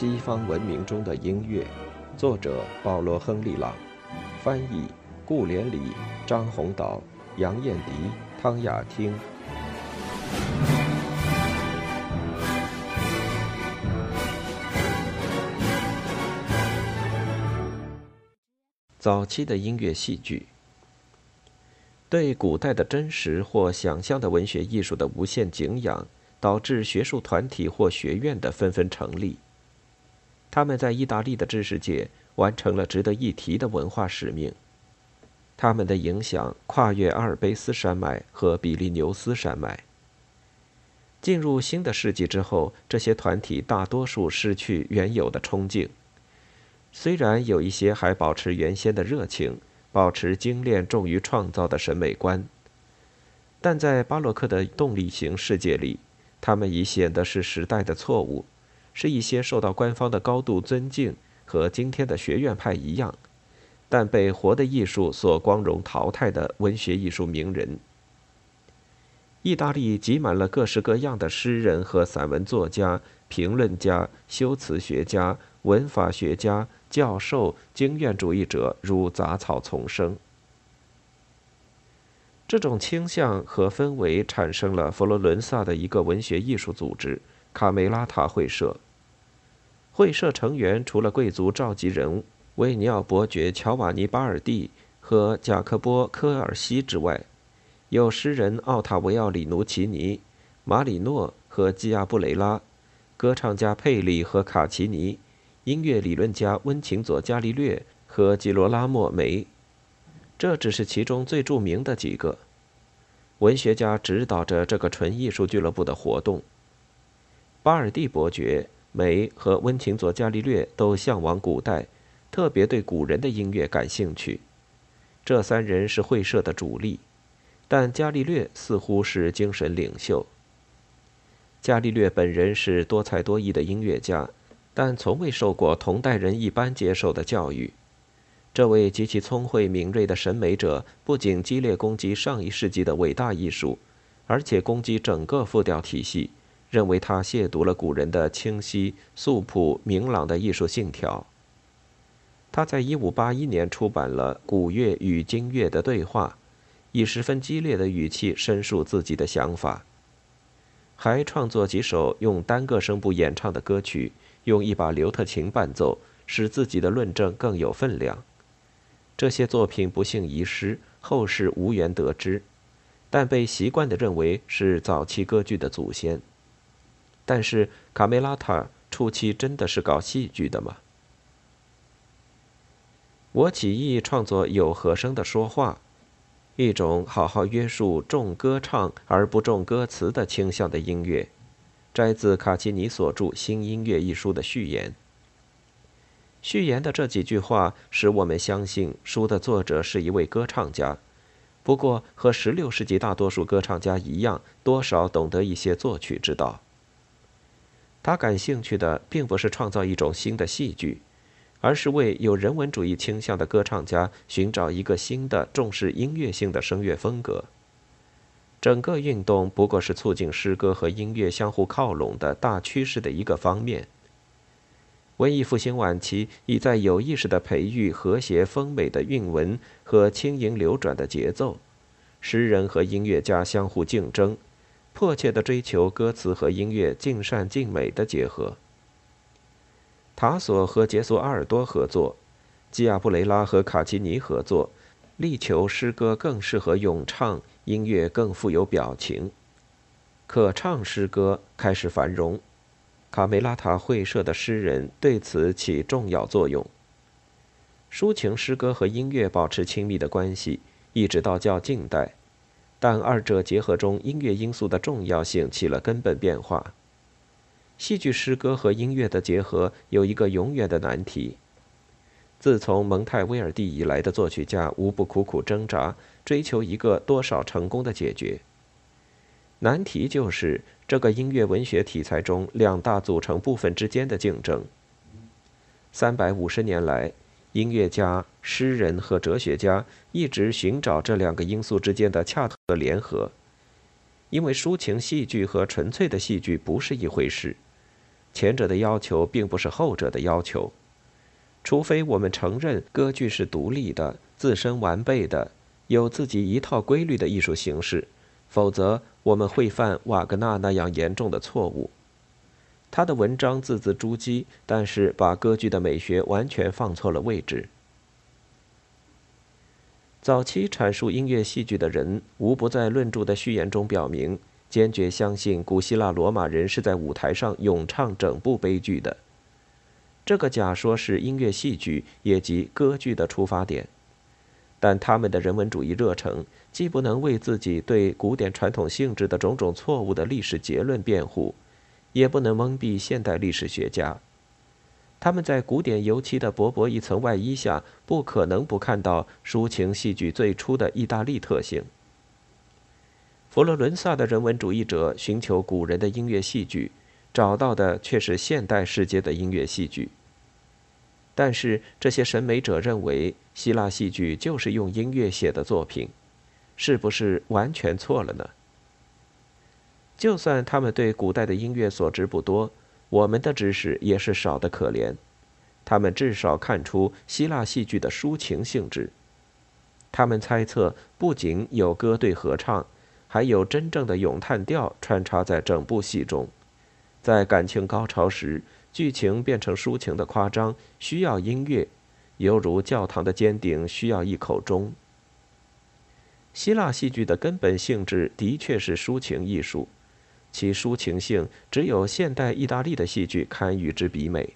西方文明中的音乐，作者保罗·亨利·朗，翻译顾连理、张宏导、杨艳迪、汤雅汀。早期的音乐戏剧，对古代的真实或想象的文学艺术的无限敬仰，导致学术团体或学院的纷纷成立。他们在意大利的知识界完成了值得一提的文化使命。他们的影响跨越阿尔卑斯山脉和比利牛斯山脉。进入新的世纪之后，这些团体大多数失去原有的冲劲。虽然有一些还保持原先的热情，保持精炼重于创造的审美观，但在巴洛克的动力型世界里，他们已显得是时代的错误，是一些受到官方的高度尊敬和今天的学院派一样，但被活的艺术所光荣淘汰的文学艺术名人。意大利挤满了各式各样的诗人和散文作家、评论家、修辞学家、文法学家。教授、经验主义者如杂草丛生。这种倾向和氛围产生了佛罗伦萨的一个文学艺术组织——卡梅拉塔会社。会社成员除了贵族召集人维尼奥伯爵乔瓦尼巴尔蒂和贾克波科尔西之外，有诗人奥塔维奥里努奇尼、马里诺和基亚布雷拉，歌唱家佩里和卡奇尼。音乐理论家温琴佐·伽利略和吉罗拉莫·梅，这只是其中最著名的几个。文学家指导着这个纯艺术俱乐部的活动。巴尔蒂伯爵、梅和温琴佐·伽利略都向往古代，特别对古人的音乐感兴趣。这三人是会社的主力，但伽利略似乎是精神领袖。伽利略本人是多才多艺的音乐家。但从未受过同代人一般接受的教育，这位极其聪慧敏锐的审美者不仅激烈攻击上一世纪的伟大艺术，而且攻击整个复调体系，认为他亵渎了古人的清晰、素朴、明朗的艺术信条。他在1581年出版了《古乐与今乐的对话》，以十分激烈的语气申述自己的想法，还创作几首用单个声部演唱的歌曲。用一把刘特琴伴奏，使自己的论证更有分量。这些作品不幸遗失，后世无缘得知，但被习惯地认为是早期歌剧的祖先。但是卡梅拉塔初期真的是搞戏剧的吗？我起意创作有和声的说话，一种好好约束重歌唱而不重歌词的倾向的音乐。摘自卡奇尼所著《新音乐》一书的序言。序言的这几句话使我们相信书的作者是一位歌唱家，不过和16世纪大多数歌唱家一样，多少懂得一些作曲之道。他感兴趣的并不是创造一种新的戏剧，而是为有人文主义倾向的歌唱家寻找一个新的重视音乐性的声乐风格。整个运动不过是促进诗歌和音乐相互靠拢的大趋势的一个方面。文艺复兴晚期已在有意识地培育和谐丰美的韵文和轻盈流转的节奏，诗人和音乐家相互竞争，迫切地追求歌词和音乐尽善尽美的结合。塔索和杰索阿尔多合作，基亚布雷拉和卡奇尼合作，力求诗歌更适合咏唱。音乐更富有表情，可唱诗歌开始繁荣。卡梅拉塔会社的诗人对此起重要作用。抒情诗歌和音乐保持亲密的关系，一直到较近代，但二者结合中音乐因素的重要性起了根本变化。戏剧诗歌和音乐的结合有一个永远的难题。自从蒙泰威尔第以来的作曲家无不苦苦挣扎，追求一个多少成功的解决。难题就是这个音乐文学题材中两大组成部分之间的竞争。三百五十年来，音乐家、诗人和哲学家一直寻找这两个因素之间的恰当的联合，因为抒情戏剧和纯粹的戏剧不是一回事。前者的要求并不是后者的要求。除非我们承认歌剧是独立的、自身完备的、有自己一套规律的艺术形式，否则我们会犯瓦格纳那样严重的错误。他的文章字字珠玑，但是把歌剧的美学完全放错了位置。早期阐述音乐戏剧的人，无不在论著的序言中表明，坚决相信古希腊罗马人是在舞台上咏唱整部悲剧的。这个假说是音乐戏剧，也即歌剧的出发点。但他们的人文主义热诚，既不能为自己对古典传统性质的种种错误的历史结论辩护。也不能蒙蔽现代历史学家。他们在古典油漆的薄薄一层外衣下，不可能不看到抒情戏剧最初的意大利特性。佛罗伦萨的人文主义者寻求古人的音乐戏剧，找到的却是现代世界的音乐戏剧。但是这些审美者认为，希腊戏剧就是用音乐写的作品，是不是完全错了呢？就算他们对古代的音乐所知不多，我们的知识也是少得可怜。他们至少看出希腊戏剧的抒情性质。他们猜测，不仅有歌队合唱，还有真正的咏叹调穿插在整部戏中。在感情高潮时，剧情变成抒情的夸张，需要音乐，犹如教堂的尖顶需要一口钟。希腊戏剧的根本性质的确是抒情艺术。其抒情性只有现代意大利的戏剧堪与之比美，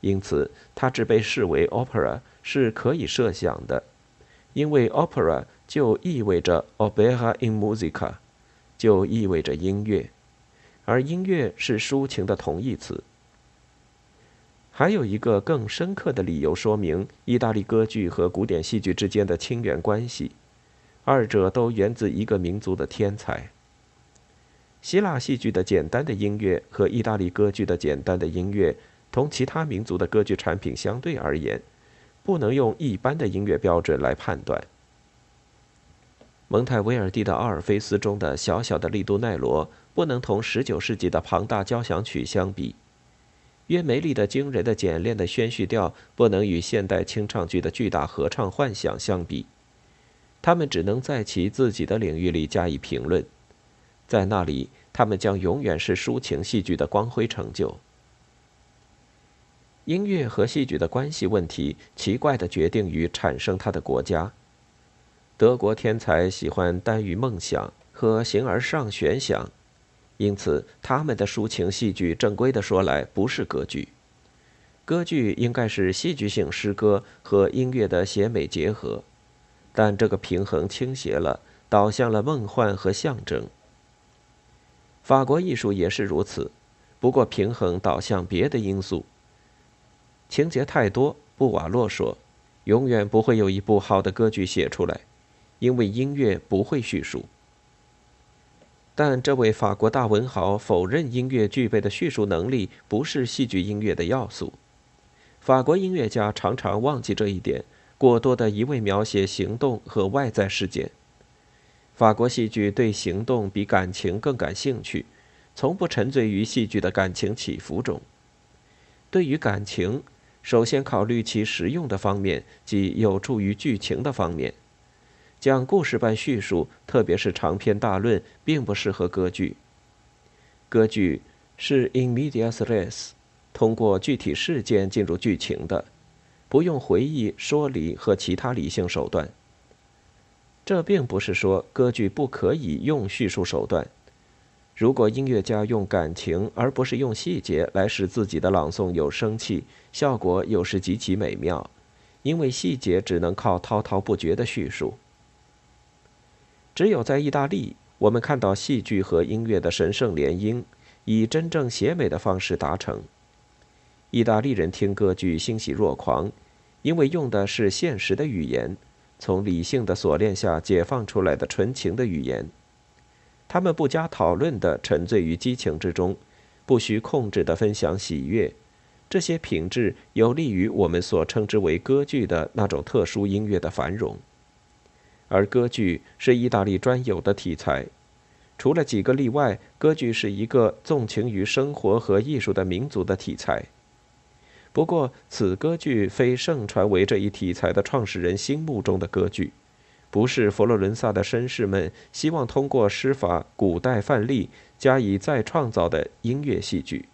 因此它只被视为 opera 是可以设想的，因为 opera 就意味着 opera in musica，就意味着音乐，而音乐是抒情的同义词。还有一个更深刻的理由说明意大利歌剧和古典戏剧之间的亲缘关系，二者都源自一个民族的天才。希腊戏剧的简单的音乐和意大利歌剧的简单的音乐，同其他民族的歌剧产品相对而言，不能用一般的音乐标准来判断。蒙泰威尔第的《阿尔菲斯》中的小小的利都奈罗，不能同19世纪的庞大交响曲相比；约梅利的惊人的简练的宣叙调，不能与现代清唱剧的巨大合唱幻想相比。他们只能在其自己的领域里加以评论。在那里，他们将永远是抒情戏剧的光辉成就。音乐和戏剧的关系问题，奇怪的决定于产生它的国家。德国天才喜欢单于梦想和形而上悬想，因此他们的抒情戏剧，正规的说来，不是歌剧。歌剧应该是戏剧性诗歌和音乐的写美结合，但这个平衡倾斜了，导向了梦幻和象征。法国艺术也是如此，不过平衡导向别的因素。情节太多，布瓦洛说，永远不会有一部好的歌剧写出来，因为音乐不会叙述。但这位法国大文豪否认音乐具备的叙述能力不是戏剧音乐的要素。法国音乐家常常忘记这一点，过多的一味描写行动和外在事件。法国戏剧对行动比感情更感兴趣，从不沉醉于戏剧的感情起伏中。对于感情，首先考虑其实用的方面，即有助于剧情的方面。讲故事般叙述，特别是长篇大论，并不适合歌剧。歌剧是 in medias res，通过具体事件进入剧情的，不用回忆、说理和其他理性手段。这并不是说歌剧不可以用叙述手段。如果音乐家用感情而不是用细节来使自己的朗诵有生气，效果有时极其美妙，因为细节只能靠滔滔不绝的叙述。只有在意大利，我们看到戏剧和音乐的神圣联姻，以真正写美的方式达成。意大利人听歌剧欣喜若狂，因为用的是现实的语言。从理性的锁链下解放出来的纯情的语言，他们不加讨论地沉醉于激情之中，不需控制地分享喜悦。这些品质有利于我们所称之为歌剧的那种特殊音乐的繁荣。而歌剧是意大利专有的题材，除了几个例外，歌剧是一个纵情于生活和艺术的民族的题材。不过，此歌剧非盛传为这一题材的创始人心目中的歌剧，不是佛罗伦萨的绅士们希望通过施法古代范例加以再创造的音乐戏剧。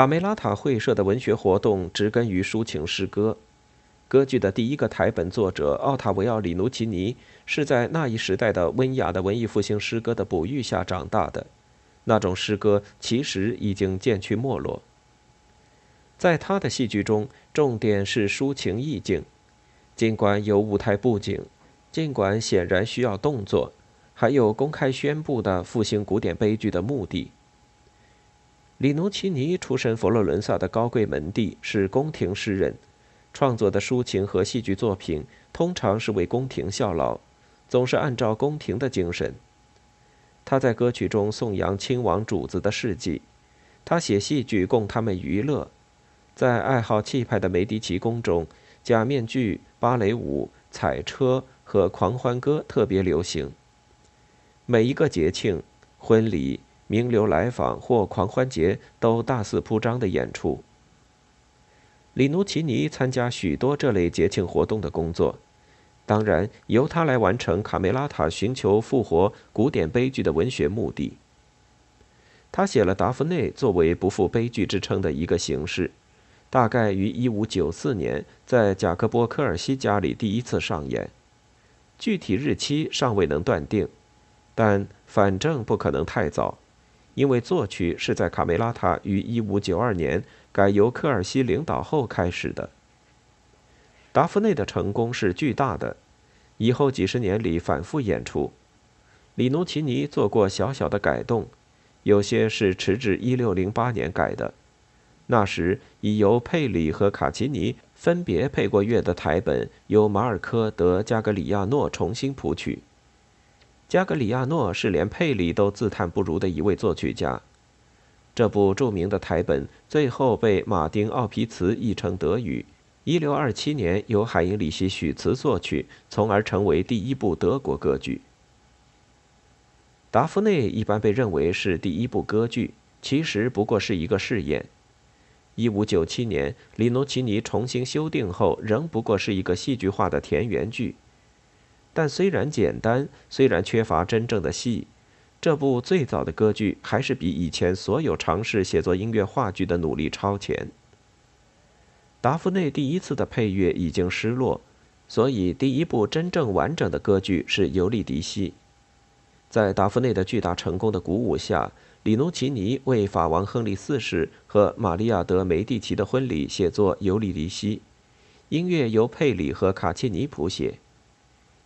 卡梅拉塔会社的文学活动植根于抒情诗歌。歌剧的第一个台本作者奥塔维奥·里努奇尼是在那一时代的温雅的文艺复兴诗歌的哺育下长大的，那种诗歌其实已经渐趋没落。在他的戏剧中，重点是抒情意境，尽管有舞台布景，尽管显然需要动作，还有公开宣布的复兴古典悲剧的目的。里努奇尼出身佛罗伦萨的高贵门第，是宫廷诗人，创作的抒情和戏剧作品通常是为宫廷效劳，总是按照宫廷的精神。他在歌曲中颂扬亲王主子的事迹，他写戏剧供他们娱乐。在爱好气派的梅迪奇宫中，假面具、芭蕾舞、彩车和狂欢歌特别流行。每一个节庆，婚礼。名流来访或狂欢节都大肆铺张的演出。里努奇尼参加许多这类节庆活动的工作，当然由他来完成《卡梅拉塔》寻求复活古典悲剧的文学目的。他写了《达芙内》作为不负悲剧之称的一个形式，大概于1594年在贾克波科尔西家里第一次上演，具体日期尚未能断定，但反正不可能太早。因为作曲是在卡梅拉塔于1592年改由科尔西领导后开始的。达芙内的成功是巨大的，以后几十年里反复演出。里努奇尼做过小小的改动，有些是迟至1608年改的，那时已由佩里和卡奇尼分别配过乐的台本由马尔科·德·加格里亚诺重新谱曲。加格里亚诺是连佩里都自叹不如的一位作曲家。这部著名的台本最后被马丁·奥皮茨译成德语，1627年由海因里希·许茨作曲，从而成为第一部德国歌剧。达芙内一般被认为是第一部歌剧，其实不过是一个试验。1597年，里诺奇尼重新修订后，仍不过是一个戏剧化的田园剧。但虽然简单，虽然缺乏真正的戏，这部最早的歌剧还是比以前所有尝试写作音乐话剧的努力超前。达芙内第一次的配乐已经失落，所以第一部真正完整的歌剧是《尤利迪西》。在达芙内的巨大成功的鼓舞下，里努奇尼为法王亨利四世和玛利亚·德·梅蒂奇的婚礼写作《尤利迪西》，音乐由佩里和卡切尼谱写。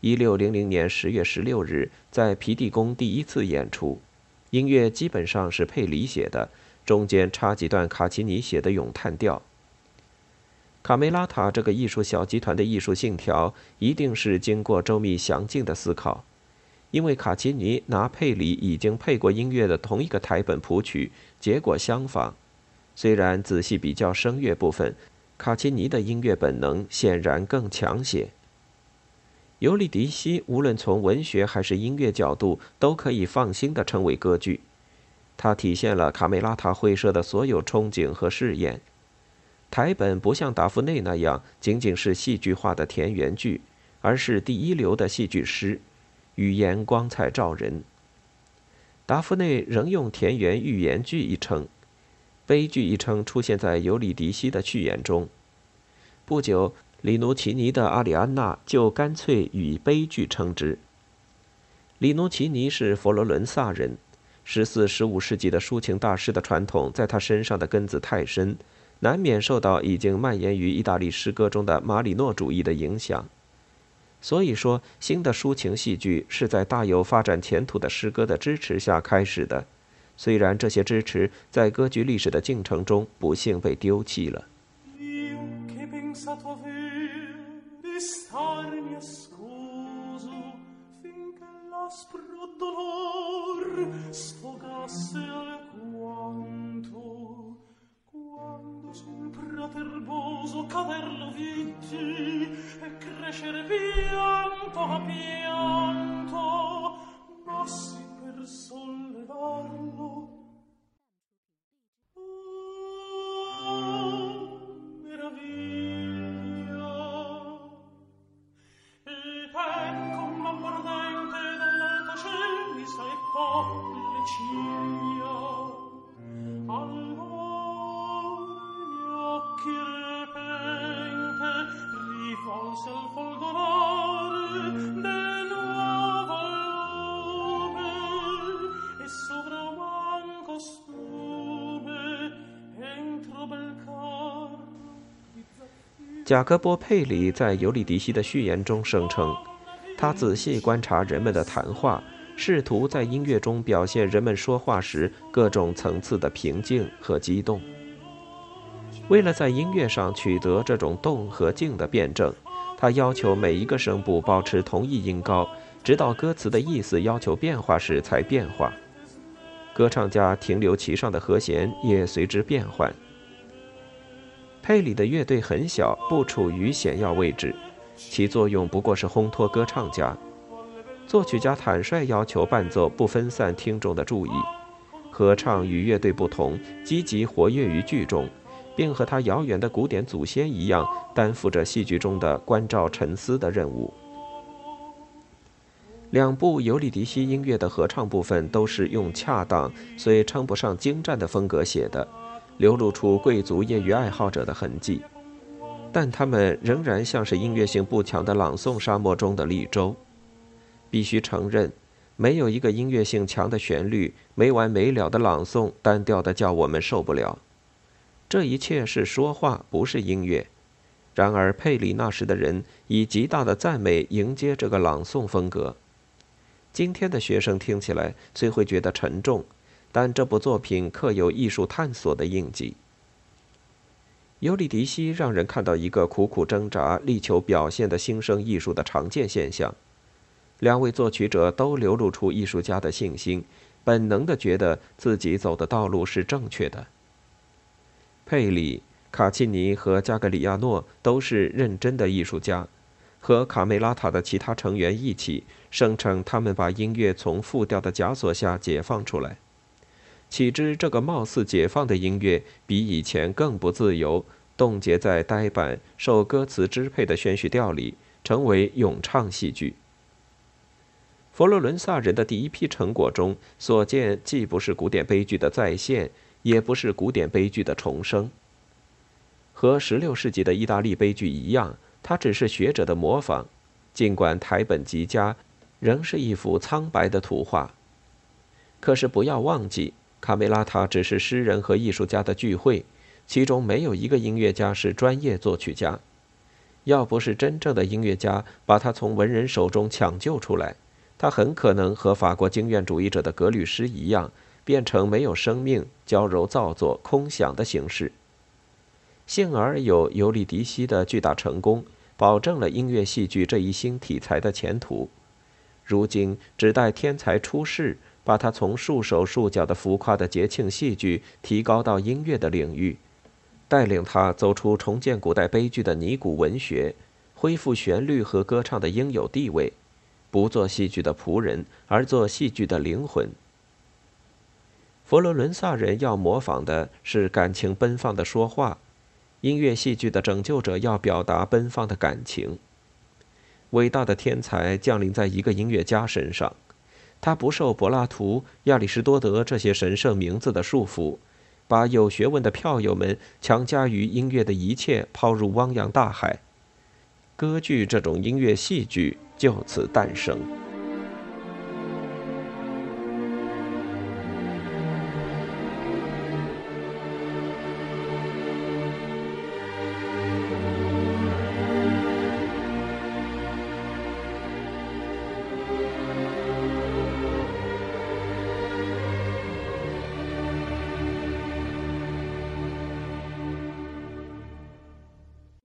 一六零零年十月十六日，在皮蒂宫第一次演出，音乐基本上是佩里写的，中间插几段卡奇尼写的咏叹调。卡梅拉塔这个艺术小集团的艺术信条，一定是经过周密详尽的思考，因为卡奇尼拿佩里已经配过音乐的同一个台本谱曲，结果相仿。虽然仔细比较声乐部分，卡奇尼的音乐本能显然更强些。尤利迪西无论从文学还是音乐角度，都可以放心地称为歌剧。它体现了卡梅拉塔会社的所有憧憬和试验。台本不像达芙内那样仅仅是戏剧化的田园剧，而是第一流的戏剧诗，语言光彩照人。达芙内仍用田园寓言剧一称。悲剧一称出现在尤里迪西的序言中。不久，里努奇尼的《阿里安娜》就干脆以悲剧称之。里努奇尼是佛罗伦萨人，十四、十五世纪的抒情大师的传统在他身上的根子太深，难免受到已经蔓延于意大利诗歌中的马里诺主义的影响。所以说，新的抒情戏剧是在大有发展前途的诗歌的支持下开始的。虽然这些支持在歌剧历史的进程中不幸被丢弃了。starmi a scuso finché l'aspro dolor sfogasse alquanto. Quando sul prato erboso caderlo vitti e crescere pianto a pianto ma si per sol 贾科波·佩里在尤里迪西的序言中声称，他仔细观察人们的谈话，试图在音乐中表现人们说话时各种层次的平静和激动。为了在音乐上取得这种动和静的辩证，他要求每一个声部保持同一音高，直到歌词的意思要求变化时才变化。歌唱家停留其上的和弦也随之变换。佩里的乐队很小，不处于显要位置，其作用不过是烘托歌唱家。作曲家坦率要求伴奏不分散听众的注意，合唱与乐队不同，积极活跃于剧中，并和他遥远的古典祖先一样，担负着戏剧中的关照沉思的任务。两部尤里迪西音乐的合唱部分都是用恰当，虽称不上精湛的风格写的。流露出贵族业余爱好者的痕迹，但他们仍然像是音乐性不强的朗诵沙漠中的绿洲。必须承认，没有一个音乐性强的旋律、没完没了的朗诵，单调的叫我们受不了。这一切是说话，不是音乐。然而，佩里那时的人以极大的赞美迎接这个朗诵风格。今天的学生听起来虽会觉得沉重。但这部作品刻有艺术探索的印记。尤里迪西让人看到一个苦苦挣扎、力求表现的新生艺术的常见现象。两位作曲者都流露出艺术家的信心，本能地觉得自己走的道路是正确的。佩里、卡契尼和加格里亚诺都是认真的艺术家，和卡梅拉塔的其他成员一起声称他们把音乐从复调的枷锁下解放出来。岂知这个貌似解放的音乐，比以前更不自由，冻结在呆板、受歌词支配的宣叙调里，成为咏唱戏剧。佛罗伦萨人的第一批成果中所见，既不是古典悲剧的再现，也不是古典悲剧的重生。和16世纪的意大利悲剧一样，它只是学者的模仿，尽管台本极佳，仍是一幅苍白的图画。可是不要忘记。卡梅拉塔只是诗人和艺术家的聚会，其中没有一个音乐家是专业作曲家。要不是真正的音乐家把他从文人手中抢救出来，他很可能和法国经验主义者的格律诗一样，变成没有生命、娇柔造作、空想的形式。幸而有尤利迪西的巨大成功，保证了音乐戏剧这一新题材的前途。如今只待天才出世，把他从束手束脚的浮夸的节庆戏剧提高到音乐的领域，带领他走出重建古代悲剧的尼古文学，恢复旋律和歌唱的应有地位，不做戏剧的仆人，而做戏剧的灵魂。佛罗伦萨人要模仿的是感情奔放的说话，音乐戏剧的拯救者要表达奔放的感情。伟大的天才降临在一个音乐家身上，他不受柏拉图、亚里士多德这些神圣名字的束缚，把有学问的票友们强加于音乐的一切抛入汪洋大海。歌剧这种音乐戏剧就此诞生。